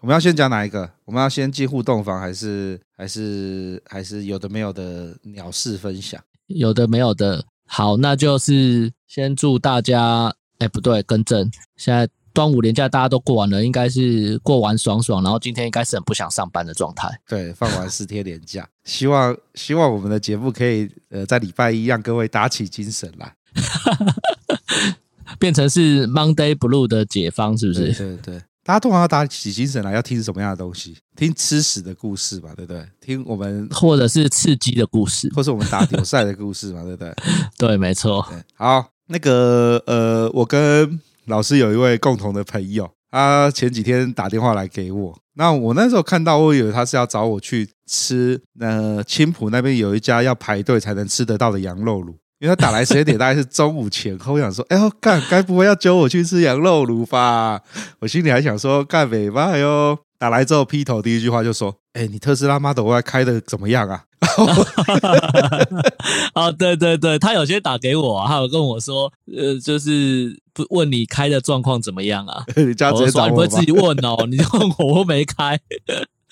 我们要先讲哪一个？我们要先进互动房，还是还是还是有的没有的鸟事分享？有的没有的。好，那就是先祝大家，哎，不对，更正。现在端午连假大家都过完了，应该是过完爽爽，然后今天应该是很不想上班的状态。对，放完四天连假，希望希望我们的节目可以呃在礼拜一让各位打起精神来，变成是 Monday Blue 的解方，是不是？对对对。大家通常要打起精神来，要听什么样的东西？听吃屎的故事吧，对不对？听我们或者是刺激的故事，或是我们打比赛的故事嘛，对不对？对，没错。好，那个呃，我跟老师有一位共同的朋友，他前几天打电话来给我，那我那时候看到，我以为他是要找我去吃，呃，青浦那边有一家要排队才能吃得到的羊肉炉。因为他打来时间点大概是中午前后，我想说，哎呦，干，该不会要揪我去吃羊肉炉吧？我心里还想说，干美吧哟。打来之后，劈头第一句话就说，哎，你特斯拉 Model Y 开的怎么样啊？哦，对对对，他有些打给我，啊，他有跟我说，呃，就是不问你开的状况怎么样啊？你家直接找我，你不会自己问哦？你就问我，我没开。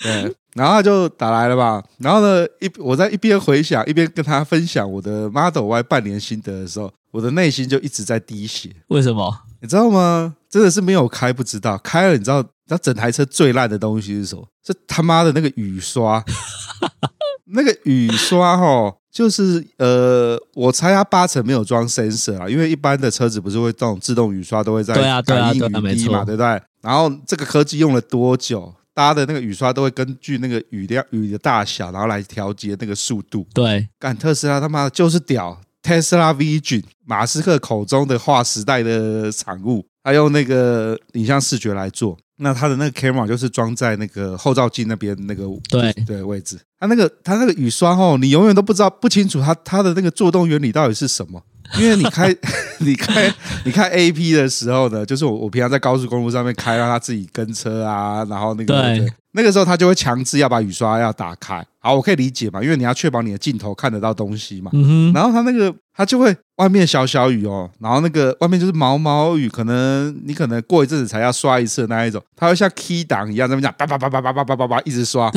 对，然后他就打来了吧。然后呢，一我在一边回想，一边跟他分享我的 Model Y 半年心得的时候，我的内心就一直在滴血。为什么？你知道吗？真的是没有开不知道，开了你知道，那整台车最烂的东西是什么？是他妈的那个雨刷。那个雨刷哈，就是呃，我猜它八成没有装 sensor 啊，因为一般的车子不是会这种自动雨刷都会在感应雨滴嘛，对不对？然后这个科技用了多久？大家的那个雨刷都会根据那个雨量、雨的大小，然后来调节那个速度。对，干特斯拉他妈的就是屌，Tesla Vision，马斯克口中的划时代的产物，他用那个影像视觉来做。那它的那个 camera 就是装在那个后照镜那边那个对对位置。它那个它那个雨刷哦，你永远都不知道不清楚它它的那个作动原理到底是什么。因为你开 你开你开 A P 的时候呢，就是我我平常在高速公路上面开，让它自己跟车啊，然后那个对那个时候它就会强制要把雨刷要打开。好，我可以理解嘛，因为你要确保你的镜头看得到东西嘛。嗯。然后它那个它就会外面小小雨哦，然后那个外面就是毛毛雨，可能你可能过一阵子才要刷一次的那一种，它会像 key 档一样，这么讲叭叭叭叭叭叭叭叭叭一直刷。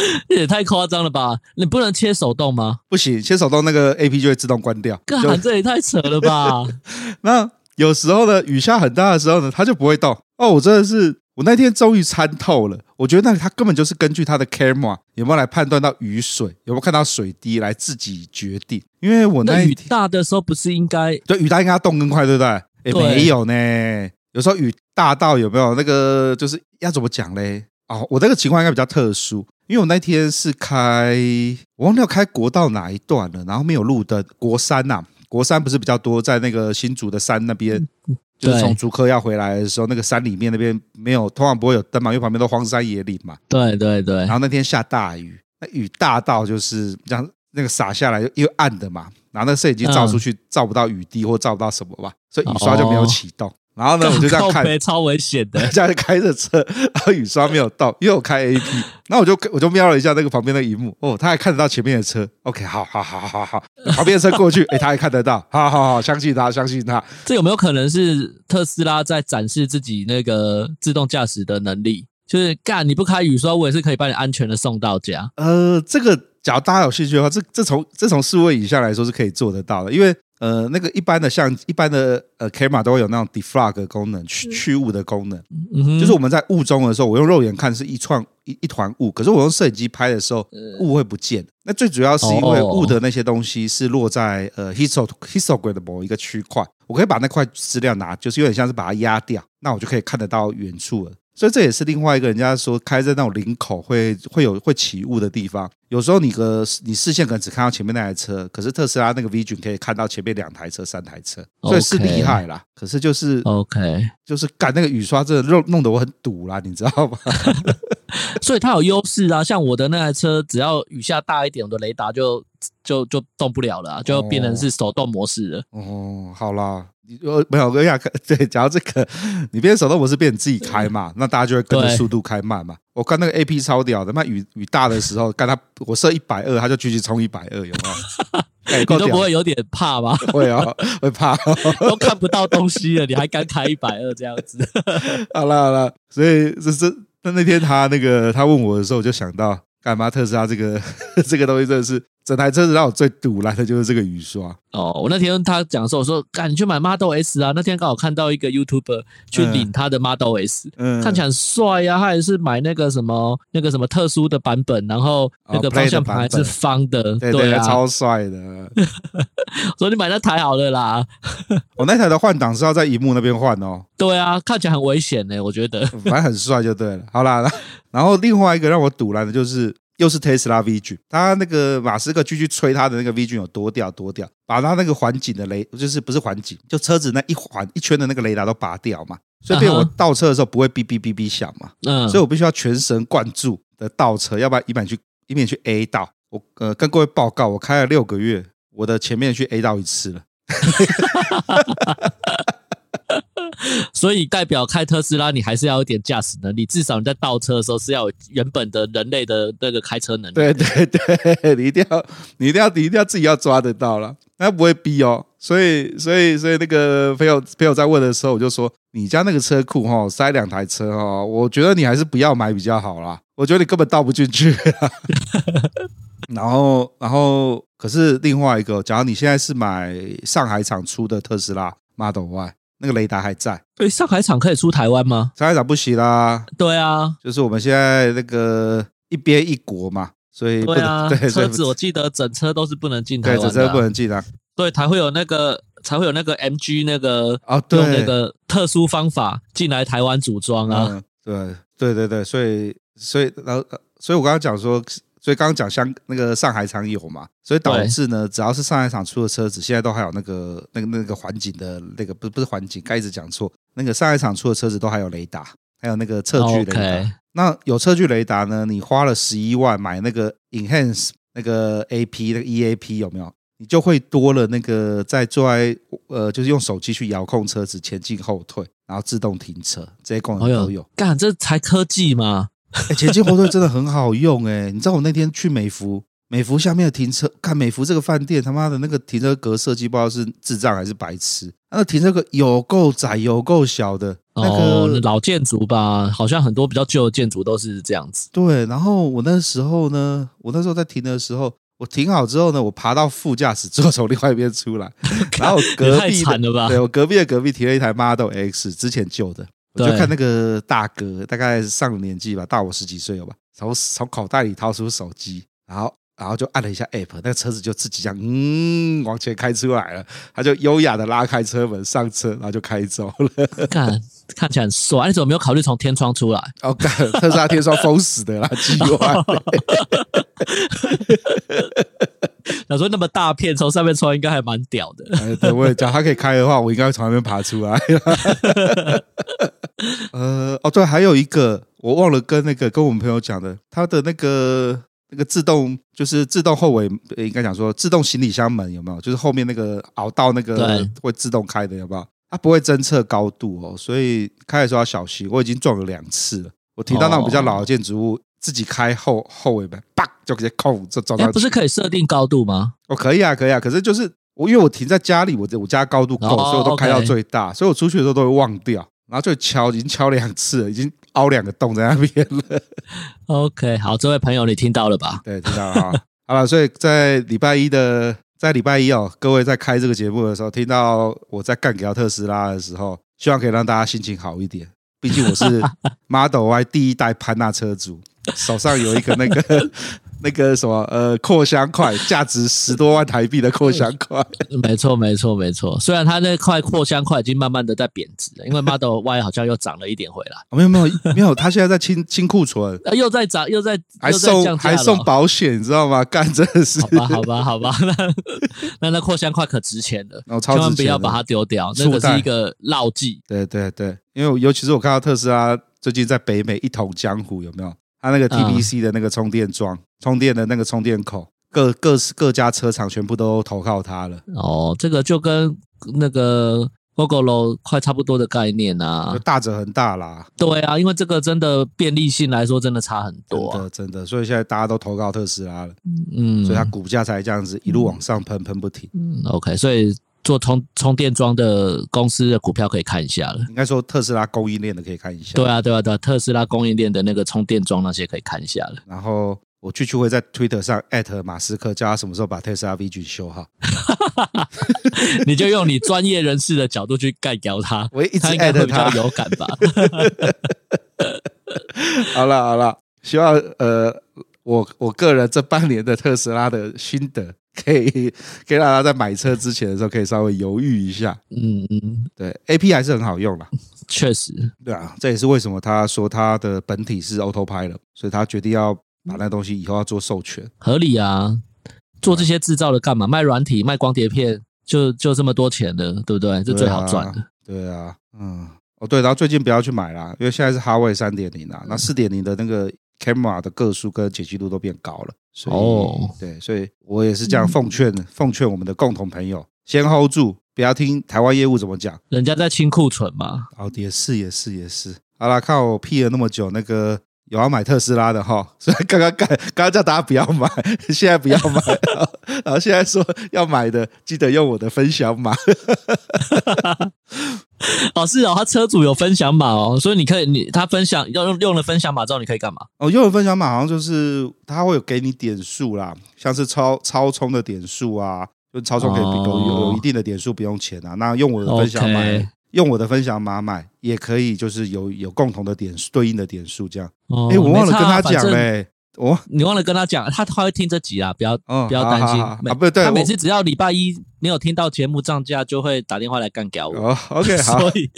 也太夸张了吧！你不能切手动吗？不行，切手动那个 A P 就会自动关掉。干，这也太扯了吧！那有时候呢，雨下很大的时候呢，它就不会动。哦，我真的是，我那天终于参透了。我觉得那它根本就是根据它的 camera 有没有来判断到雨水，有没有看到水滴来自己决定。因为我那，那雨大的时候不是应该？对，雨大应该要动更快，对不对？也没有呢。有时候雨大到有没有那个，就是要怎么讲嘞？哦，我这个情况应该比较特殊。因为我那天是开，我忘了开国道哪一段了，然后没有路灯。国三呐、啊，国三不是比较多，在那个新竹的山那边，就是从竹科要回来的时候，那个山里面那边没有，通常不会有灯嘛，因为旁边都荒山野岭嘛。对对对。然后那天下大雨，那雨大到就是这样，那个洒下来又暗的嘛，然后那摄影机照出去照不到雨滴或照不到什么吧，所以雨刷就没有启动。然后呢，我就这样看，超危险的。这样开着车，然后雨刷没有到，因为我开 A P。然后我就我就瞄了一下那个旁边的荧幕，哦，他还看得到前面的车。OK，好好好好好，旁边的车过去，哎，他还看得到。好好好，相信他，相信他。这有没有可能是特斯拉在展示自己那个自动驾驶的能力？就是干你不开雨刷，我也是可以把你安全的送到家。呃，这个假如大家有兴趣的话，这这从这从四位以下来说是可以做得到的，因为。呃，那个一般的像一般的呃，camera 都会有那种 defrag 功能，去去雾的功能。嗯哼，就是我们在雾中的时候，我用肉眼看是一串一一团雾，可是我用摄影机拍的时候，雾会不见。那最主要是因为雾的那些东西是落在呃 histo histogram 的某一个区块，我可以把那块资料拿，就是有点像是把它压掉，那我就可以看得到远处了。所以这也是另外一个人家说开在那种林口会会有会起雾的地方。有时候你的你视线可能只看到前面那台车，可是特斯拉那个 Vision 可以看到前面两台车、三台车，所以是厉害啦。可是就是 OK，就是干那个雨刷真的弄弄得我很堵啦，你知道吗？所以它有优势啊，像我的那台车，只要雨下大一点，我的雷达就就就动不了了，啊，就变成是手动模式了。哦，哦，好啦。你呃没有我跟你讲，对，讲到这个，你变手动模式变你自己开嘛，那大家就会跟着速度开慢嘛。我看那个 A P 超屌的，那雨雨大的时候，看他我设一百二，他就继续冲一百二，有没有？欸、你都不会有点怕吗？会啊，会怕，都看不到东西了，你还敢开一百二这样子？好了好了，所以这这那那天他那个他问我的时候，我就想到。干嘛特斯拉这个这个东西真的是整台车子让我最堵来的就是这个雨刷哦！我那天他讲的时候，我说赶紧去买 Model S 啊！那天刚好看到一个 YouTuber 去领他的 Model S，嗯，看起来很帅呀、啊。他也是买那个什么那个什么特殊的版本，然后那个方向盘还是方的，哦、对，啊，超帅的。所以你买那台好了啦。我 那台的换挡是要在荧幕那边换哦。对啊，看起来很危险呢，我觉得。反正很帅就对了。好啦。然后另外一个让我堵来的就是，又是 Tesla Vision，他那个马斯克继续吹他的那个 Vision 有多屌多屌，把他那个环景的雷，就是不是环景，就车子那一环一圈的那个雷达都拔掉嘛，所以变我倒车的时候不会哔哔哔哔响嘛，嗯，所以我必须要全神贯注的倒车，要不然以免去以免去 A 到。我呃跟各位报告，我开了六个月，我的前面去 A 到一次了。所以代表开特斯拉，你还是要有点驾驶能力，至少你在倒车的时候是要有原本的人类的那个开车能力。对对对，你一定要，你一定要，你一定要自己要抓得到了，那不会逼哦。所以，所以，所以那个朋友朋友在问的时候，我就说，你家那个车库哈塞两台车哈，我觉得你还是不要买比较好啦。我觉得你根本倒不进去。然后，然后，可是另外一个，假如你现在是买上海厂出的特斯拉 Model Y。那个雷达还在，对，上海厂可以出台湾吗？上海厂不行啦。对啊，就是我们现在那个一边一国嘛，所以不能，对啊，对，车子我记得整车都是不能进台湾的，对，整车不能进啊。对，才会有那个，才会有那个 MG 那个啊，对，用那个特殊方法进来台湾组装啊。嗯、对，对，对，对，所以，所以，然后，所以我刚刚讲说。所以刚刚讲香那个上海厂有嘛，所以导致呢，只要是上海厂出的车子，现在都还有那个那个那个环景的那个不不是环景，该一直讲错，那个上海厂出的车子都还有雷达，还有那个测距雷达。Okay. 那有测距雷达呢，你花了十一万买那个 Enhance 那个 AP 那个 EAP 有没有？你就会多了那个在坐在呃，就是用手机去遥控车子前进后退，然后自动停车这些功能都有。干、哦，这才科技吗？哎，前进后退真的很好用哎！你知道我那天去美孚，美孚下面的停车，看美孚这个饭店，他妈的那个停车格设计，不知道是智障还是白痴。那个停车格有够窄，有够小的。那个、哦、老建筑吧，好像很多比较旧的建筑都是这样子。对，然后我那时候呢，我那时候在停的时候，我停好之后呢，我爬到副驾驶之后从另外一边出来，然后我隔壁的，对我隔壁的隔壁停了一台 Model X，之前旧的。我就看那个大哥，大概上了年纪吧，大我十几岁了吧，从从口袋里掏出手机，然后然后就按了一下 app，那个车子就自己这样嗯往前开出来了，他就优雅的拉开车门上车，然后就开走了。看看起来很帅，你怎么没有考虑从天窗出来？哦，干特斯拉天窗封死的啦，机关。他说那么大片从上面穿应该还蛮屌的。哎，对，我也讲他可以开的话，我应该会从那边爬出来。呃，哦，对，还有一个我忘了跟那个跟我们朋友讲的，他的那个那个自动就是自动后尾，应该讲说自动行李箱门有没有？就是后面那个凹到那个会自动开的有没有？它不会侦测高度哦，所以开的时候要小心。我已经撞了两次了，我停到那种比较老的建筑物。自己开后后尾门，叭就直接扣就撞到。不是可以设定高度吗？哦，可以啊，可以啊。可是就是我因为我停在家里，我我家高度够，所以我都开到最大，所以我出去的时候都会忘掉，然后就敲，已经敲两次了，已经凹两个洞在那边了。OK，好，这位朋友你听到了吧？对，听到了哈。好了，所以在礼拜一的在礼拜一哦，各位在开这个节目的时候，听到我在干掉特斯拉的时候，希望可以让大家心情好一点。毕竟我是 Model Y 第一代潘娜车主。手上有一个那个那个什么呃扩香块，价值十多万台币的扩香块。没错，没错，没错。虽然它那块扩香块已经慢慢的在贬值了，因为 Model Y 好像又涨了一点回来。没有，没有，没有，它现在在清 清库存，又在涨，又在还送还送保险，你知道吗？干真的是。好吧，好吧，好吧。那那那扩香块可值钱了，哦，千万不要把它丢掉，那个是一个烙记。对对对，因为尤其是我看到特斯拉最近在北美一统江湖，有没有？它那个 TBC 的那个充电桩、嗯、充电的那个充电口，各各各家车厂全部都投靠它了。哦，这个就跟那个 Gogoro 快差不多的概念啊，就大者很大啦。对啊，因为这个真的便利性来说，真的差很多、啊，真的真的。所以现在大家都投靠特斯拉了，嗯，所以它股价才这样子一路往上喷，喷不停。嗯，OK，所以。做充充电桩的公司的股票可以看一下了。应该说特斯拉供应链的可以看一下。对啊，对啊，对啊，特斯拉供应链的那个充电桩那些可以看一下了。然后我去去会在 Twitter 上艾特马斯克，叫他什么时候把特斯拉 V 九修好。你就用你专业人士的角度去干掉他，我一直艾特他，有感吧。好了好了，希望呃，我我个人这半年的特斯拉的心得。可以，可以让他在买车之前的时候可以稍微犹豫一下。嗯嗯，对，A P 还是很好用啦。确实，对啊，这也是为什么他说他的本体是 Autopilot，所以他决定要把那东西以后要做授权。合理啊，做这些制造的干嘛？卖软体、卖光碟片，就就这么多钱的，对不对？这最好赚的。对啊，嗯，哦对，然后最近不要去买啦，因为现在是哈维三点零啊，那四点零的那个 camera 的个数跟解析度都变高了。所以哦，对，所以我也是这样奉劝，嗯、奉劝我们的共同朋友，先 hold 住，不要听台湾业务怎么讲，人家在清库存嘛。哦，也是，也是，也是。好啦，看我屁了那么久，那个有要买特斯拉的哈，所以刚刚刚刚刚叫大家不要买，现在不要买，然后现在说要买的，记得用我的分享码。哦，是哦，他车主有分享码哦，所以你可以，你他分享要用用了分享码之后，你可以干嘛？哦，用了分享码好像就是他会有给你点数啦，像是超超充的点数啊，就超充可以有有一定的点数不用钱啊。那用我的分享码.用我的分享码买也可以，就是有有共同的点数对应的点数这样。哎、哦欸，我忘了跟他讲嘞。我你忘了跟他讲，他他会听这集啊，不要、嗯、不要担心。啊，不对，他每次只要礼拜一没有听到节目涨价，就会打电话来干掉我。哦，OK，好，所以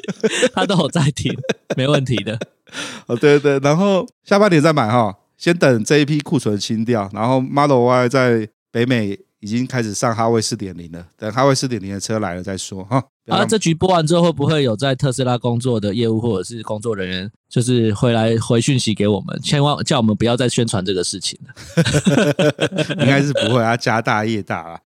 他都有在听，没问题的。哦，对对，然后下半年再买哈，先等这一批库存清掉，然后 Model Y 在北美。已经开始上哈维四点零了，等哈维四点零的车来了再说哈。啊，这局播完之后，会不会有在特斯拉工作的业务或者是工作人员，就是回来回讯息给我们，千万叫我们不要再宣传这个事情了。应该是不会啊，家大业大啊。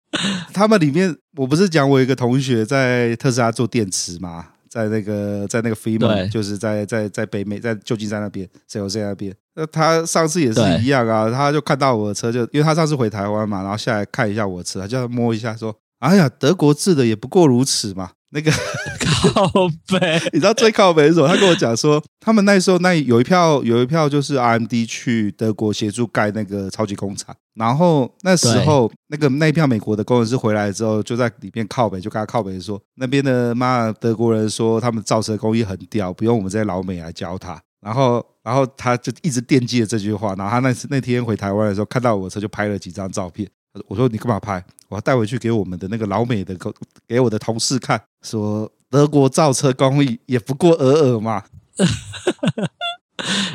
他们里面，我不是讲我一个同学在特斯拉做电池吗？在那个在那个 Fremont 就是在在在北美，在旧金山那边，San Jose 那边。那他上次也是一样啊，他就看到我的车就，就因为他上次回台湾嘛，然后下来看一下我的车，他就要摸一下，说：“哎呀，德国制的也不过如此嘛。”那个 靠北，你知道最靠北是什么？他跟我讲说，他们那时候那有一票有一票就是 RMD 去德国协助盖那个超级工厂，然后那时候那个那一票美国的工程师回来之后，就在里面靠北，就跟他靠北说，那边的妈德国人说他们造车工艺很屌，不用我们这些老美来教他。然后，然后他就一直惦记着这句话。然后他那次那天回台湾的时候，看到我的车就拍了几张照片。我说：“你干嘛拍？我要带回去给我们的那个老美的给我的同事看，说德国造车工艺也不过尔尔嘛。”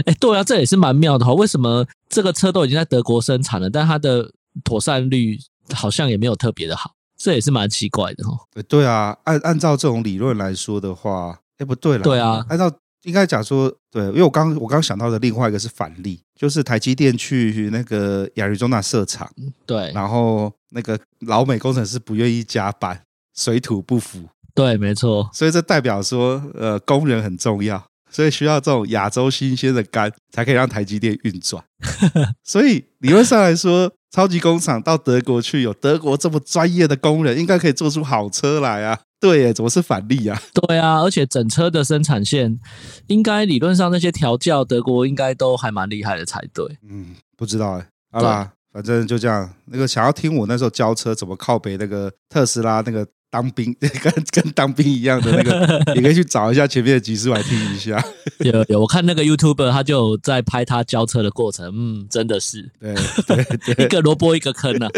哎，对啊，这也是蛮妙的哈。为什么这个车都已经在德国生产了，但它的妥善率好像也没有特别的好？这也是蛮奇怪的哈。对啊，按按照这种理论来说的话，哎，不对了。对啊，按照。应该讲说，对，因为我刚我刚想到的另外一个是反例，就是台积电去那个亚利桑那设厂，对，然后那个老美工程师不愿意加班，水土不服，对，没错，所以这代表说，呃，工人很重要，所以需要这种亚洲新鲜的肝，才可以让台积电运转。所以理论上来说，超级工厂到德国去，有德国这么专业的工人，应该可以做出好车来啊。对耶，怎么是反例啊？对啊，而且整车的生产线，应该理论上那些调教，德国应该都还蛮厉害的才对。嗯，不知道哎，好啦，反正就这样。那个想要听我那时候交车怎么靠北那个特斯拉那个当兵，跟跟当兵一样的那个，你可以去找一下前面的集数来听一下。有有，我看那个 YouTuber 他就在拍他交车的过程，嗯，真的是，对对对，一个萝卜一个坑啊。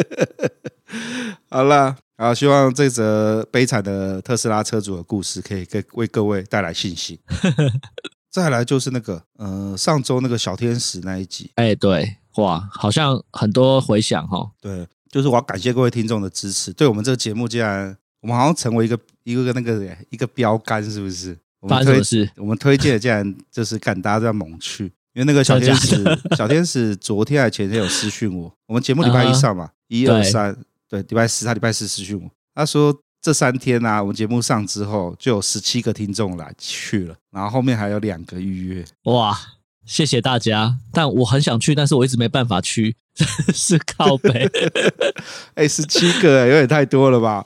好了，好，希望这则悲惨的特斯拉车主的故事可以给为各位带来信心。再来就是那个，呃，上周那个小天使那一集，哎，对，哇，好像很多回响哈。对，就是我要感谢各位听众的支持，对我们这个节目竟然。我们好像成为一个一个个那个一个标杆，是不是？我们推我们推荐的竟然就是敢大家这样猛去，因为那个小天使 小天使昨天还前天有私讯我，我们节目礼拜一上嘛，一二三，对，礼拜四他礼拜四私讯我，他说这三天啊，我们节目上之后就有十七个听众来去了，然后后面还有两个预约，哇，谢谢大家，但我很想去，但是我一直没办法去。是靠北，哎，十七个，有点太多了吧？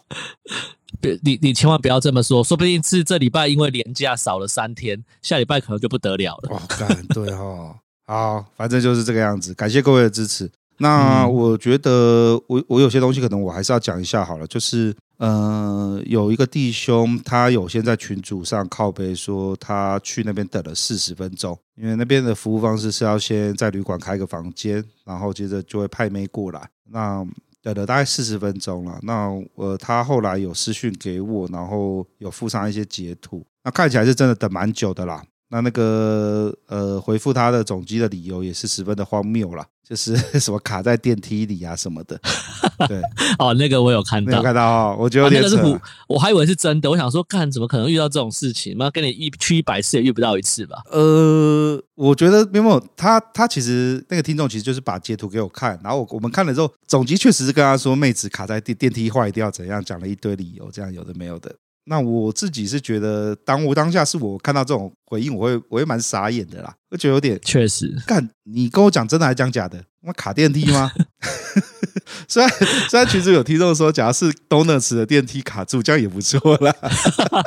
别，你你千万不要这么说，说不定是这礼拜因为连假少了三天，下礼拜可能就不得了了。哇，干，对哦，好，反正就是这个样子。感谢各位的支持。那我觉得我，我我有些东西可能我还是要讲一下好了，就是。呃，有一个弟兄，他有先在群组上靠背说，他去那边等了四十分钟，因为那边的服务方式是要先在旅馆开个房间，然后接着就会派妹过来。那等了大概四十分钟了，那呃，他后来有私讯给我，然后有附上一些截图，那看起来是真的等蛮久的啦。那那个呃，回复他的总机的理由也是十分的荒谬啦，就是 什么卡在电梯里啊什么的。对，哦，那个我有看到，有看到哦，我觉得那个是我还以为是真的，我想说，看怎么可能遇到这种事情？妈跟你一去一百次也遇不到一次吧？呃，我觉得没有，他他其实那个听众其实就是把截图给我看，然后我我们看了之后，总机确实是跟他说妹子卡在电电梯坏掉怎样，讲了一堆理由，这样有的没有的。那我自己是觉得，当我当下是我看到这种回应，我会我会蛮傻眼的啦，我觉得有点确实。干，你跟我讲真的还讲假的？我卡电梯吗？虽然虽然群主有听众说，假如是 Donuts 的电梯卡住，这样也不错啦。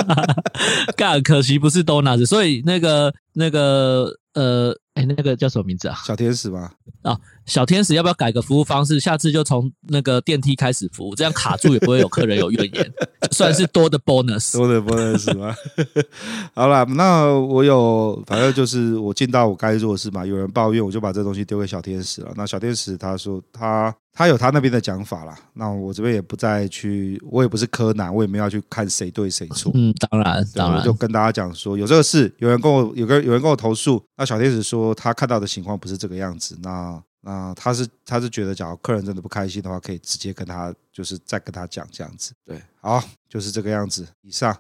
干，可惜不是 Donuts，所以那个那个呃。哎，那个叫什么名字啊？小天使吗？啊，小天使要不要改个服务方式？下次就从那个电梯开始服务，这样卡住也不会有客人有怨言，算是多的 bonus，多的 bonus 吗？好了，那我有，反正就是我尽到我该做的事嘛。有人抱怨，我就把这东西丢给小天使了。那小天使他说他。他有他那边的讲法啦，那我这边也不再去，我也不是柯南，我也没有要去看谁对谁错。嗯，当然，当然，我就跟大家讲说，有这个事，有人跟我有个有人跟我投诉，那小天使说他看到的情况不是这个样子，那那他是他是觉得，假如客人真的不开心的话，可以直接跟他就是再跟他讲这样子。对，好，就是这个样子。以上，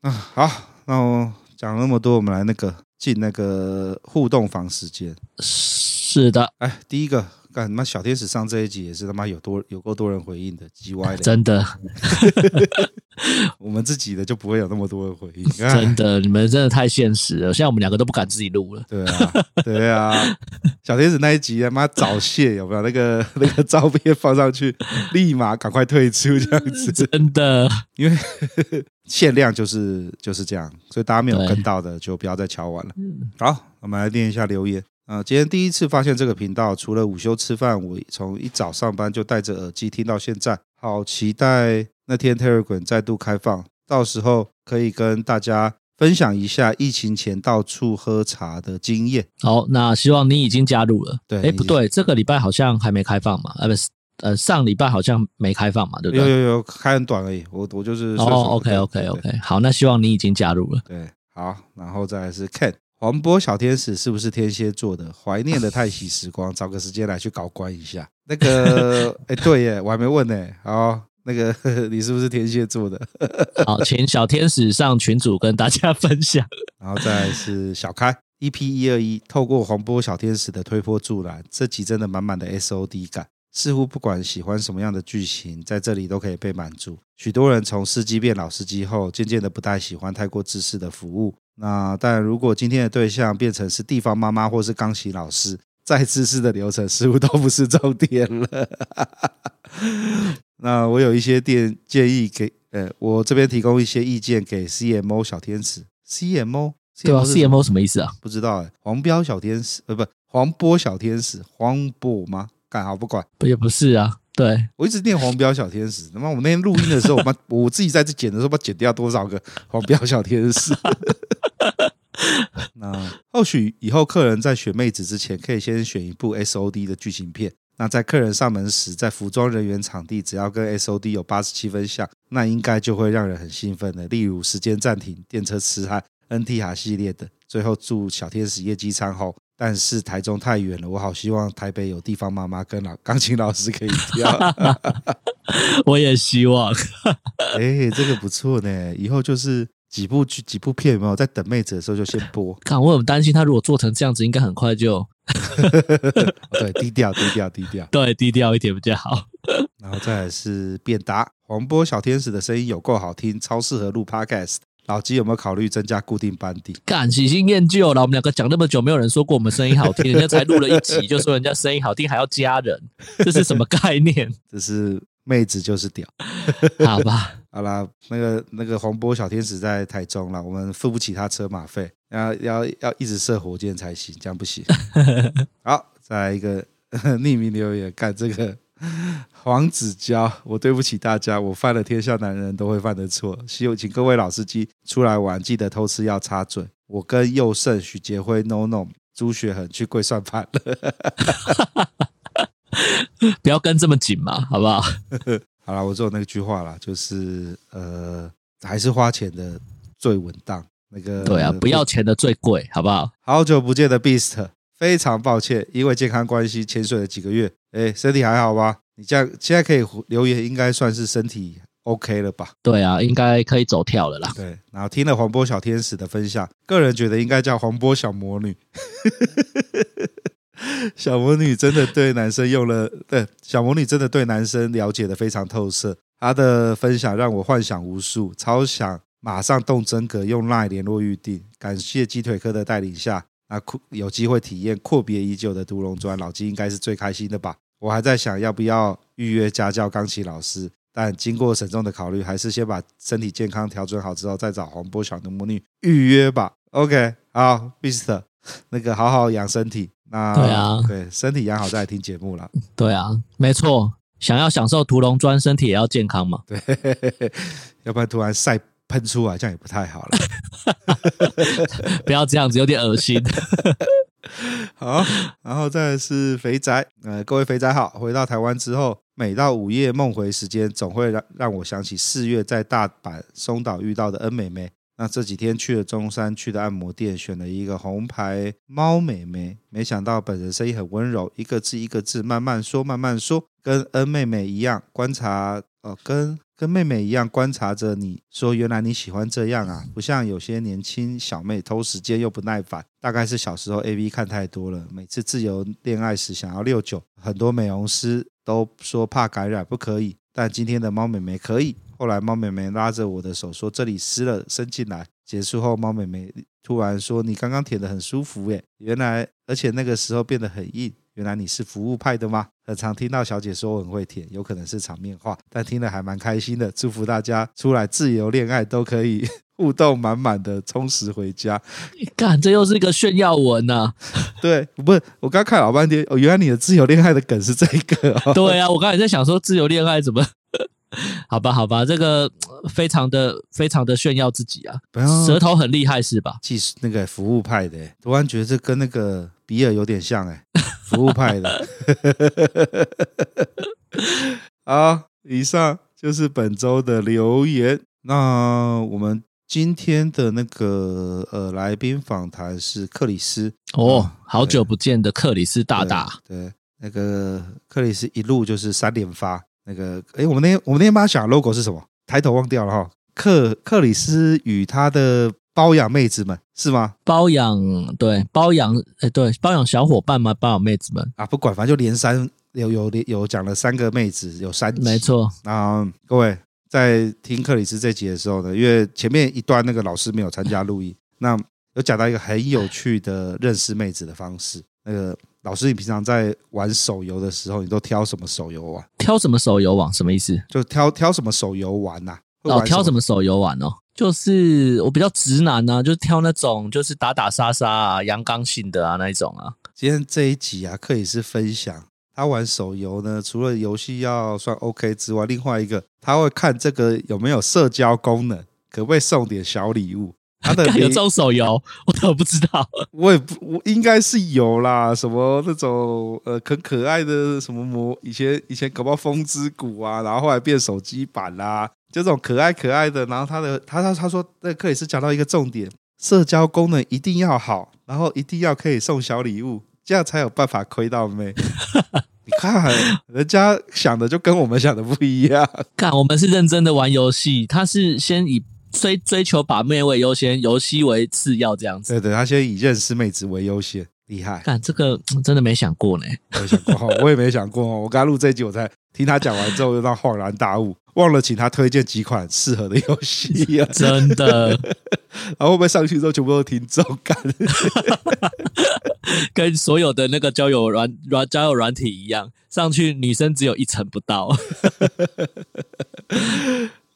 啊，好，那我讲那么多，我们来那个进那个互动房时间。是的，哎，第一个。干他妈小天使上这一集也是他妈有多有够多人回应的，G Y 的，真的。我们自己的就不会有那么多的回应，真的，你们真的太现实了。现在我们两个都不敢自己录了。对啊，对啊。小天使那一集他妈早泄有没有？那个那个照片放上去，立马赶快退出这样子。真的，因为限量就是就是这样，所以大家没有跟到的就不要再敲完了。好，我们来念一下留言。啊，今天第一次发现这个频道，除了午休吃饭，我从一早上班就戴着耳机听到现在，好期待那天 Telegram 再度开放，到时候可以跟大家分享一下疫情前到处喝茶的经验。好，那希望你已经加入了。对，哎，不对，这个礼拜好像还没开放嘛？呃，不是，呃，上礼拜好像没开放嘛？对不对？有有有，开很短而已。我我就是哦，OK OK OK，好，那希望你已经加入了。对，好，然后再来是 Ken。黄波小天使是不是天蝎座的？怀念的太息时光，找个时间来去搞关一下。那个，哎，对耶，我还没问呢。好，那个 你是不是天蝎座的？好，请小天使上群组跟大家分享。然后再来是小开 EP 一二一，透过黄波小天使的推波助澜，这集真的满满的 SOD 感，似乎不管喜欢什么样的剧情，在这里都可以被满足。许多人从司机变老司机后，渐渐的不太喜欢太过自私的服务。那但如果今天的对象变成是地方妈妈或是钢琴老师，再自私的流程似乎都不是重点了。那我有一些电建议给，呃，我这边提供一些意见给 CMO 小天使。CMO 对啊，CMO 什么意思啊？不知道哎。黄标小天使，呃，不，黄波小天使，黄波吗？干好不管，不也不是啊。对，我一直念黄标小天使。那么我那天录音的时候，我把我自己在这剪的时候，把剪掉多少个 黄标小天使？那或许以后客人在选妹子之前，可以先选一部 SOD 的剧情片。那在客人上门时，在服装、人员、场地，只要跟 SOD 有八十七分像，那应该就会让人很兴奋的。例如时间暂停、电车痴汉、NTR 系列的。最后祝小天使业绩长红。但是台中太远了，我好希望台北有地方妈妈跟老钢琴老师可以跳。我也希望。哎、欸，这个不错呢。以后就是几部剧、几部片，有没有在等妹子的时候就先播？看，我很担心他如果做成这样子，应该很快就。对，低调，低调，低调。对，低调一点比较好。然后再来是便答，黄波小天使的声音有够好听，超适合录 Podcast。老鸡有没有考虑增加固定班底？干，喜新厌旧了。我们两个讲那么久，没有人说过我们声音好听，人家才录了一集就说人家声音好听，还要加人，这是什么概念？这是妹子就是屌，好吧？好啦，那个那个黄波小天使在台中了，我们付不起他车马费，要要要一直射火箭才行，这样不行。好，再来一个匿名留言，看这个。黄子佼，我对不起大家，我犯了天下男人都会犯的错。希望请各位老司机出来玩，记得偷吃要插嘴。我跟佑胜、许杰辉、No No、朱雪恒去跪算盘了，不要跟这么紧嘛，好不好？好了，我只有那句话啦，就是呃，还是花钱的最稳当。那个对啊，不要钱的最贵，好不好？好久不见的 Beast。非常抱歉，因为健康关系潜水了几个月，哎，身体还好吧？你这样现在可以留言，应该算是身体 OK 了吧？对啊，应该可以走跳了啦。对，然后听了黄波小天使的分享，个人觉得应该叫黄波小魔女。小魔女真的对男生用了，对，小魔女真的对男生了解的非常透彻。她的分享让我幻想无数，超想马上动真格用 LINE 联络预定。感谢鸡腿哥的带领下。那有机会体验阔别已久的独龙砖，老金应该是最开心的吧？我还在想要不要预约家教钢琴老师，但经过慎重的考虑，还是先把身体健康调整好之后再找黄波小的魔女预约吧。OK，好，Beast，那个好好养身体。那对啊，对，身体养好再来听节目了。对啊，没错，想要享受屠龙砖，身体也要健康嘛。对，要不然突然晒。喷出来这样也不太好了，不要这样子，有点恶心。好，然后再来是肥宅，呃，各位肥宅好，回到台湾之后，每到午夜梦回时间，总会让让我想起四月在大阪松岛遇到的恩美眉。那这几天去了中山区的按摩店，选了一个红牌猫美眉，没想到本人声音很温柔，一个字一个字慢慢说，慢慢说，跟恩妹妹一样观察，哦，跟。跟妹妹一样观察着你，说原来你喜欢这样啊，不像有些年轻小妹偷时间又不耐烦，大概是小时候 AV 看太多了。每次自由恋爱时想要六九，很多美容师都说怕感染不可以，但今天的猫妹妹可以。后来猫妹妹拉着我的手说这里湿了，伸进来。结束后猫妹妹突然说你刚刚舔得很舒服耶，原来而且那个时候变得很硬。原来你是服务派的吗？很常听到小姐说我很会舔，有可能是场面话，但听了还蛮开心的。祝福大家出来自由恋爱都可以 互动满满的充实回家。你看，这又是一个炫耀文呐、啊！对，不是我刚看老半天，哦，原来你的自由恋爱的梗是这个、哦。对啊，我刚才在想说自由恋爱怎么？好吧，好吧，这个非常的非常的炫耀自己啊，舌头很厉害是吧？既是那个服务派的，突然觉得这跟那个比尔有点像哎。服务派的，好，以上就是本周的留言。那我们今天的那个呃来宾访谈是克里斯哦，好久不见的克里斯大大。对，对，那个克里斯一路就是三连发。那个，哎，我们那天我们那天帮他想 logo 是什么？抬头忘掉了哈。克克里斯与他的。包养妹子们是吗？包养对包养哎对包养小伙伴吗？包养妹子们啊，不管，反正就连三有有有讲了三个妹子，有三集没错。那各位在听克里斯这集的时候呢，因为前面一段那个老师没有参加录音，那有讲到一个很有趣的认识妹子的方式。那个老师，你平常在玩手游的时候，你都挑什么手游玩？挑什么手游玩？什么意思？就挑挑什么手游玩呐？哦，挑什么手游玩哦？就是我比较直男呐、啊，就是挑那种就是打打杀杀啊、阳刚性的啊那一种啊。今天这一集啊，克里斯分享他玩手游呢，除了游戏要算 OK 之外，另外一个他会看这个有没有社交功能，可不可以送点小礼物。他的 有这种手游，我都不知道。我也不，我应该是有啦。什么那种呃，很可爱的什么魔，以前以前搞不好风之谷啊，然后后来变手机版啦，就这种可爱可爱的。然后他的他他他说，那克里斯讲到一个重点，社交功能一定要好，然后一定要可以送小礼物，这样才有办法亏到妹。你看人家想的就跟我们想的不一样。看我们是认真的玩游戏，他是先以。追追求把妹为优先，游戏为次要，这样子。对对，他先以认识妹子为优先，厉害。看这个真的没想过呢，没想过，我也没想过。我刚录这一集，我才听他讲完之后，又让恍然大悟，忘了请他推荐几款适合的游戏啊！真的。然后会不会上去之后全部都听众感？跟所有的那个交友软软交友软体一样，上去女生只有一成不到。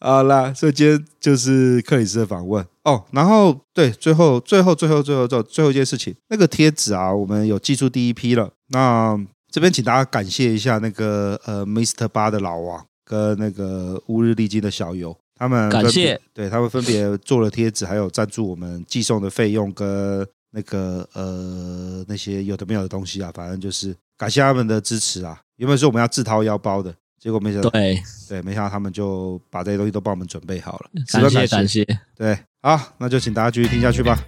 好啦，所以今天就是克里斯的访问哦。然后对，最后最后最后最后最后最后一件事情，那个贴纸啊，我们有寄出第一批了。那这边请大家感谢一下那个呃，Mr. 八的老王跟那个乌日丽晶的小游，他们感谢，对他们分别做了贴纸，还有赞助我们寄送的费用跟那个呃那些有的没有的东西啊，反正就是感谢他们的支持啊。原本是我们要自掏腰包的。结果没想到，对对，没想到他们就把这些东西都帮我们准备好了，感谢感谢。对，好，那就请大家继续听下去吧。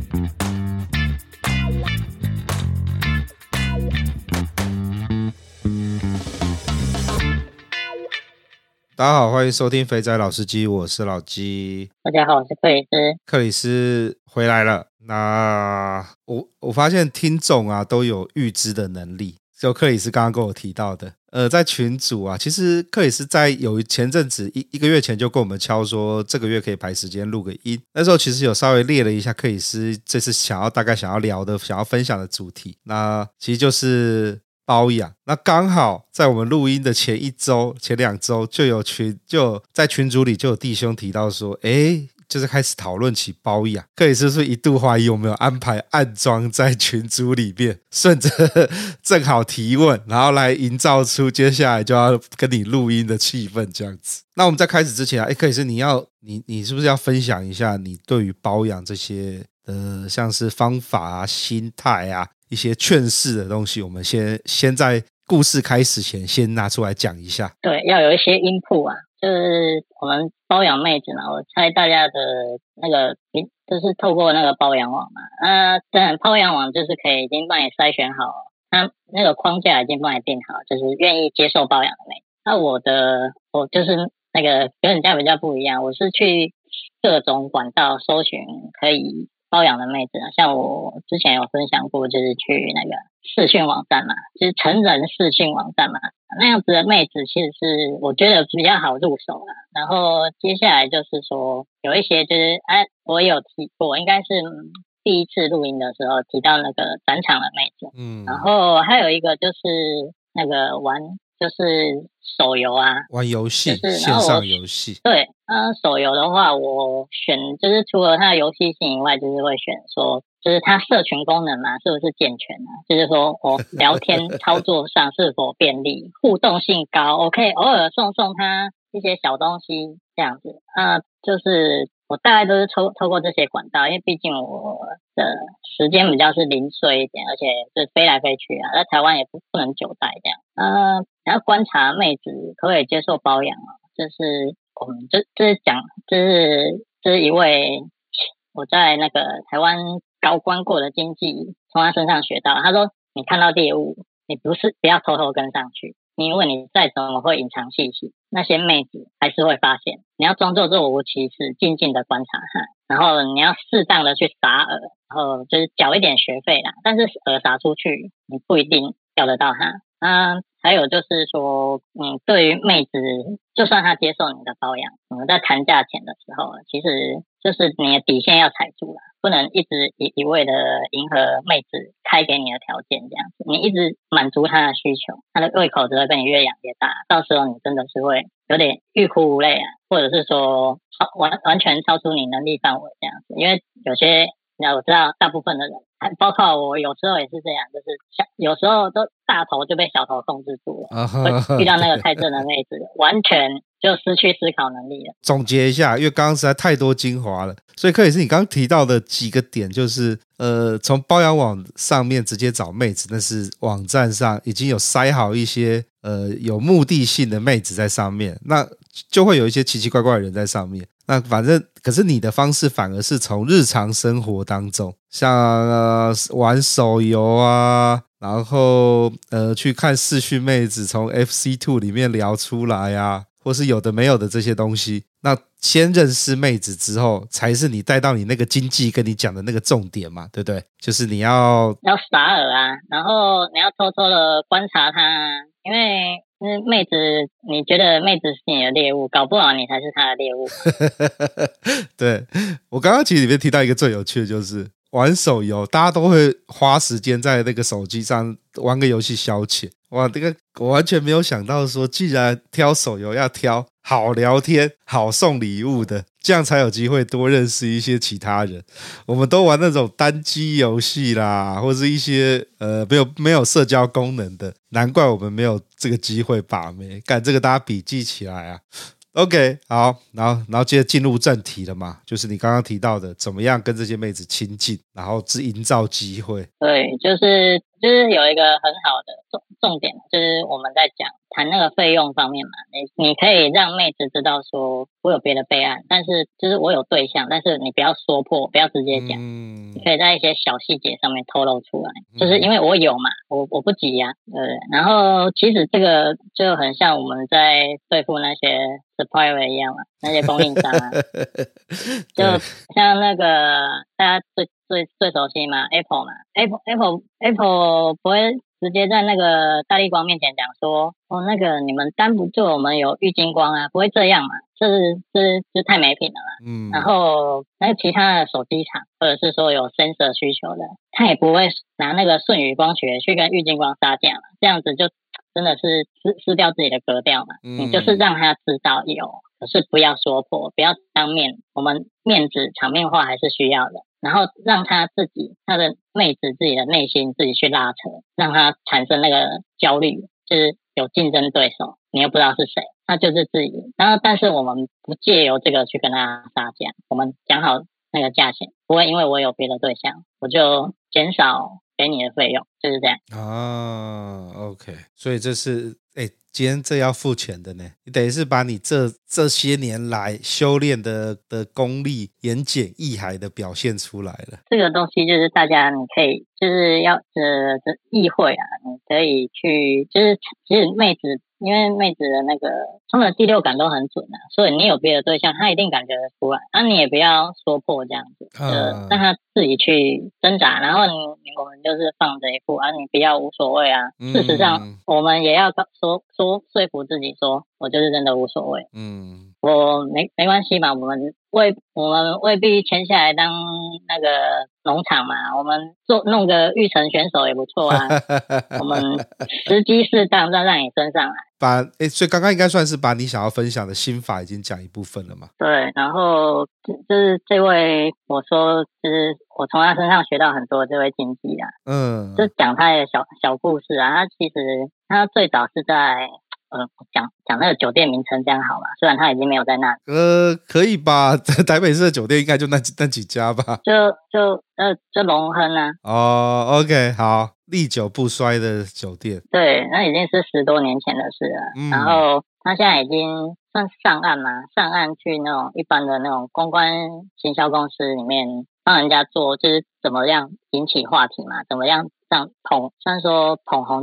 大家好，欢迎收听肥仔老司机，我是老鸡。大家好，我是克里斯。克里斯回来了。那我我发现听众啊都有预知的能力，就克里斯刚刚跟我提到的。呃，在群组啊，其实克里斯在有前阵子一一个月前就跟我们敲说，这个月可以排时间录个音。那时候其实有稍微列了一下克里斯这次想要大概想要聊的、想要分享的主题，那其实就是包养。那刚好在我们录音的前一周、前两周，就有群就在群组里就有弟兄提到说，诶。就是开始讨论起包养，克里斯是一度怀疑有没有安排暗装在群组里面，顺着 正好提问，然后来营造出接下来就要跟你录音的气氛这样子。那我们在开始之前啊，诶，克里斯你要你你是不是要分享一下你对于包养这些呃像是方法啊、心态啊一些劝世的东西？我们先先在故事开始前先拿出来讲一下。对，要有一些音铺啊。就是我们包养妹子嘛，我猜大家的那个，就是透过那个包养网嘛。啊，当然包养网就是可以已经帮你筛选好，它那个框架已经帮你定好，就是愿意接受包养的妹。那我的我就是那个跟人家比较不一样，我是去各种管道搜寻可以包养的妹子啊。像我之前有分享过，就是去那个视讯网站嘛，就是成人视讯网站嘛。那样子的妹子其实是我觉得比较好入手啦。然后接下来就是说有一些就是哎，我有提过，应该是第一次录音的时候提到那个展场的妹子。嗯。然后还有一个就是那个玩就是手游啊，玩游戏，就是线上游戏。对，呃，手游的话，我选就是除了它的游戏性以外，就是会选说。就是它社群功能嘛，是不是健全啊？就是说我 聊天操作上是否便利，互动性高，我可以偶尔送送他一些小东西这样子。啊，就是我大概都是抽透过这些管道，因为毕竟我的时间比较是零碎一点，而且是飞来飞去啊，在台湾也不不能久待这样。呃，然后观察妹子可不可以接受包养啊？就是我们这这是讲，这是这是一位我在那个台湾。高官过的经济从他身上学到，他说：“你看到猎物，你不是不要偷偷跟上去，因为你再怎么会隐藏信息，那些妹子还是会发现。你要装作若无其事，静静的观察哈，然后你要适当的去撒饵，然后就是缴一点学费啦。但是饵撒出去，你不一定钓得到哈。啊，还有就是说，嗯，对于妹子，就算她接受你的包养，我们在谈价钱的时候，其实就是你的底线要踩住了。”不能一直一一味的迎合妹子开给你的条件这样子，你一直满足她的需求，她的胃口只会被你越养越大，到时候你真的是会有点欲哭无泪啊，或者是说超完完全超出你能力范围这样子，因为有些那我知道大部分的人，还包括我，有时候也是这样，就是小有时候都大头就被小头控制住了，会遇到那个太正的妹子，完全就失去思考能力了。总结一下，因为刚刚实在太多精华了，所以克里斯，你刚刚提到的几个点，就是呃，从包养网上面直接找妹子，但是网站上已经有筛好一些呃有目的性的妹子在上面，那就会有一些奇奇怪怪的人在上面。那反正，可是你的方式反而是从日常生活当中，像、呃、玩手游啊，然后呃去看视讯妹子从 FC Two 里面聊出来啊，或是有的没有的这些东西。那先认识妹子之后，才是你带到你那个经济跟你讲的那个重点嘛，对不对？就是你要要撒饵啊，然后你要偷偷的观察她，因为。是妹子，你觉得妹子是你的猎物，搞不好你才是她的猎物。对，我刚刚其实里面提到一个最有趣的，就是玩手游，大家都会花时间在那个手机上玩个游戏消遣。哇，这个我完全没有想到，说既然挑手游要挑好聊天、好送礼物的。这样才有机会多认识一些其他人。我们都玩那种单机游戏啦，或是一些呃没有没有社交功能的，难怪我们没有这个机会把妹。干这个大家笔记起来啊。OK，好，然后然后接着进入正题了嘛，就是你刚刚提到的，怎么样跟这些妹子亲近，然后是营造机会。对，就是就是有一个很好的重重点，就是我们在讲。谈那个费用方面嘛，你你可以让妹子知道说我有别的备案，但是就是我有对象，但是你不要说破，不要直接讲，嗯、你可以在一些小细节上面透露出来，就是因为我有嘛，我我不急呀、啊，对。然后其实这个就很像我们在对付那些 supplier 一样嘛，那些供应商啊，就像那个大家最最最熟悉嘛，Apple 嘛，Apple Apple Apple 不会。直接在那个大力光面前讲说，哦，那个你们单不住，我们有玉金光啊，不会这样嘛，这是这这太没品了嘛。嗯。然后那其他的手机厂，或者是说有 sensor 需求的，他也不会拿那个顺宇光学去跟玉金光杀价嘛，这样子就真的是撕撕掉自己的格调嘛。嗯。你就是让他知道有，可是不要说破，不要当面，我们面子场面化还是需要的。然后让他自己，他的妹子自己的内心自己去拉扯，让他产生那个焦虑，就是有竞争对手，你又不知道是谁，他就是自己。然后，但是我们不借由这个去跟他杀价，我们讲好那个价钱，不会因为我有别的对象，我就减少给你的费用，就是这样。啊，OK，所以这是。哎，今天这要付钱的呢，你等于是把你这这些年来修炼的的功力，言简意赅的表现出来了。这个东西就是大家，你可以就是要呃这意会啊，你可以去就是其实妹子。因为妹子的那个他们的第六感都很准啊，所以你有别的对象，她一定感觉得出来。那、啊、你也不要说破这样子，呃，让她自己去挣扎。然后你我们就是放着一副啊，你不要无所谓啊。事实上，我们也要说说说服自己说，我就是真的无所谓。嗯。我没没关系嘛，我们未我们未必签下来当那个农场嘛，我们做弄个育成选手也不错啊。我们时机适当再让你升上来。把诶，所以刚刚应该算是把你想要分享的心法已经讲一部分了嘛？对，然后就是这位我说就是我从他身上学到很多这位经纪啊，嗯，就讲他的小小故事啊，他其实他最早是在。呃，讲讲那个酒店名称这样好吗？虽然他已经没有在那。呃，可以吧？台北市的酒店应该就那几那几家吧？就就呃，就龙亨啊。哦，OK，好，历久不衰的酒店。对，那已经是十多年前的事了。嗯、然后他现在已经算上岸嘛，上岸去那种一般的那种公关行销公司里面帮人家做，就是怎么样引起话题嘛，怎么样让捧，虽然说捧红